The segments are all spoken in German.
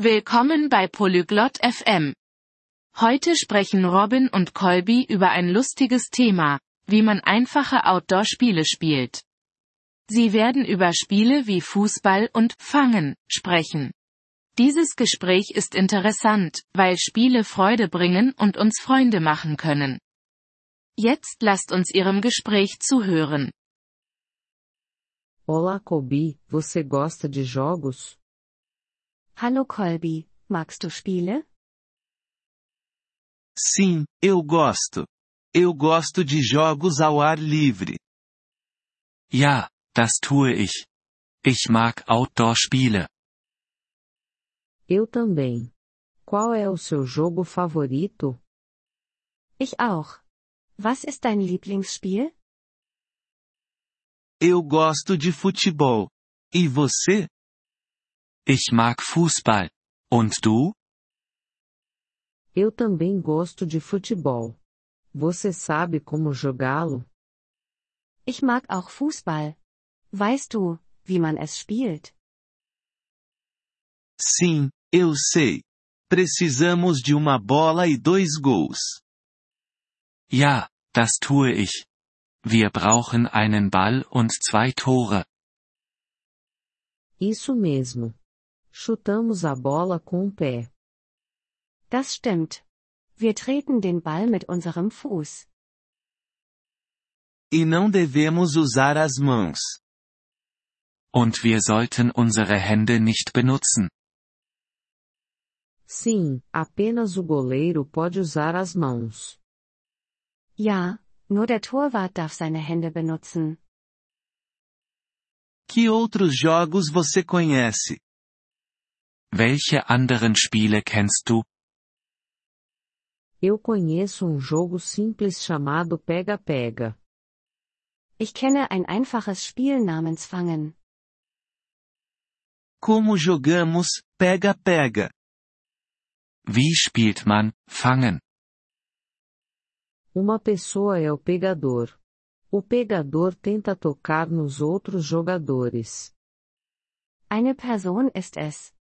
Willkommen bei Polyglot FM. Heute sprechen Robin und Colby über ein lustiges Thema, wie man einfache Outdoor-Spiele spielt. Sie werden über Spiele wie Fußball und Fangen sprechen. Dieses Gespräch ist interessant, weil Spiele Freude bringen und uns Freunde machen können. Jetzt lasst uns Ihrem Gespräch zuhören. Olá Colby, você gosta de jogos? Hallo Colby, magst du Spiele? Sim, eu gosto. Eu gosto de jogos ao ar livre. Ja, das tue ich. Ich mag Outdoor-Spiele. Eu também. Qual é o seu jogo favorito? Ich auch. Was ist dein Lieblingsspiel? Eu gosto de futebol. E você? Ich mag Fußball. Und du? Eu também gosto de futebol. Você sabe como jogá-lo? Ich mag auch Fußball. Weißt du, wie man es spielt? Sim, eu sei. Precisamos de uma bola e dois gols. Ja, das tue ich. Wir brauchen einen Ball und zwei Tore. Isso mesmo. Chutamos a bola com o pé. Das stimmt. Wir treten den Ball mit unserem Fuß. E não devemos usar as mãos. Und wir sollten unsere Hände nicht benutzen. Sim, apenas o goleiro pode usar as mãos. Ja, nur der Torwart darf seine Hände benutzen. Que outros jogos você conhece? Welche anderen Spiele kennst du? Eu conheço um jogo simples chamado Pega-Pega. Ich kenne ein einfaches Spiel namens Fangen. Como jogamos pega-pega? Wie spielt man Fangen? Uma pessoa é o pegador. O pegador tenta tocar nos outros jogadores. Eine Person ist es.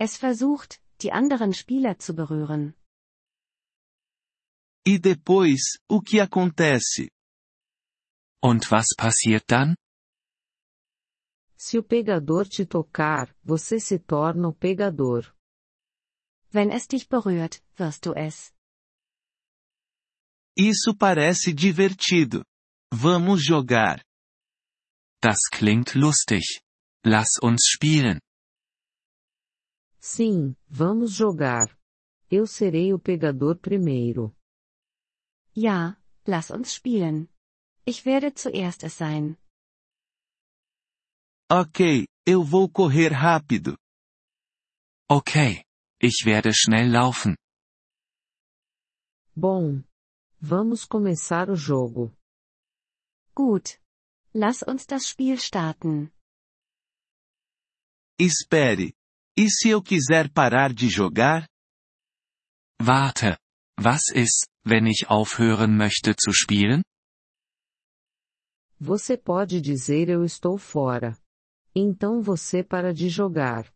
Es versucht, die anderen Spieler zu berühren. E depois, o que acontece? Und was passiert dann? Se o pegador te tocar, você se torna o pegador. Wenn es dich berührt, wirst du es. Isso parece divertido. Vamos jogar. Das klingt lustig. Lass uns spielen. Sim, vamos jogar. Eu serei o pegador primeiro. Ja, lass uns spielen. Ich werde zuerst es sein. Ok, eu vou correr rápido. Okay. Ich werde schnell laufen. Bom. Vamos começar o jogo. Gut. Lass uns das Spiel starten. Espere. E se eu quiser parar de jogar? Warte. Was ist, wenn ich aufhören möchte zu spielen? Você pode dizer eu estou fora. Então você para de jogar.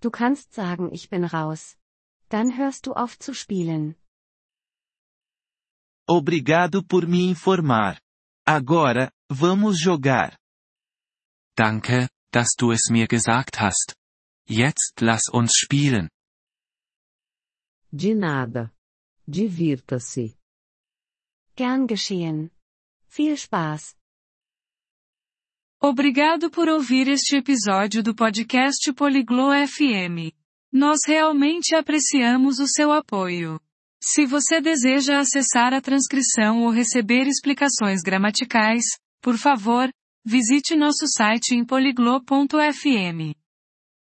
Du kannst sagen, ich bin raus. Dann hörst du auf zu spielen. Obrigado por me informar. Agora, vamos jogar. Danke, dass du es mir gesagt hast. Jetzt lass uns spielen. De nada. Divirta-se. Gern geschehen. Viel Spaß. Obrigado por ouvir este episódio do podcast Poliglo FM. Nós realmente apreciamos o seu apoio. Se você deseja acessar a transcrição ou receber explicações gramaticais, por favor, visite nosso site em poliglo.fm.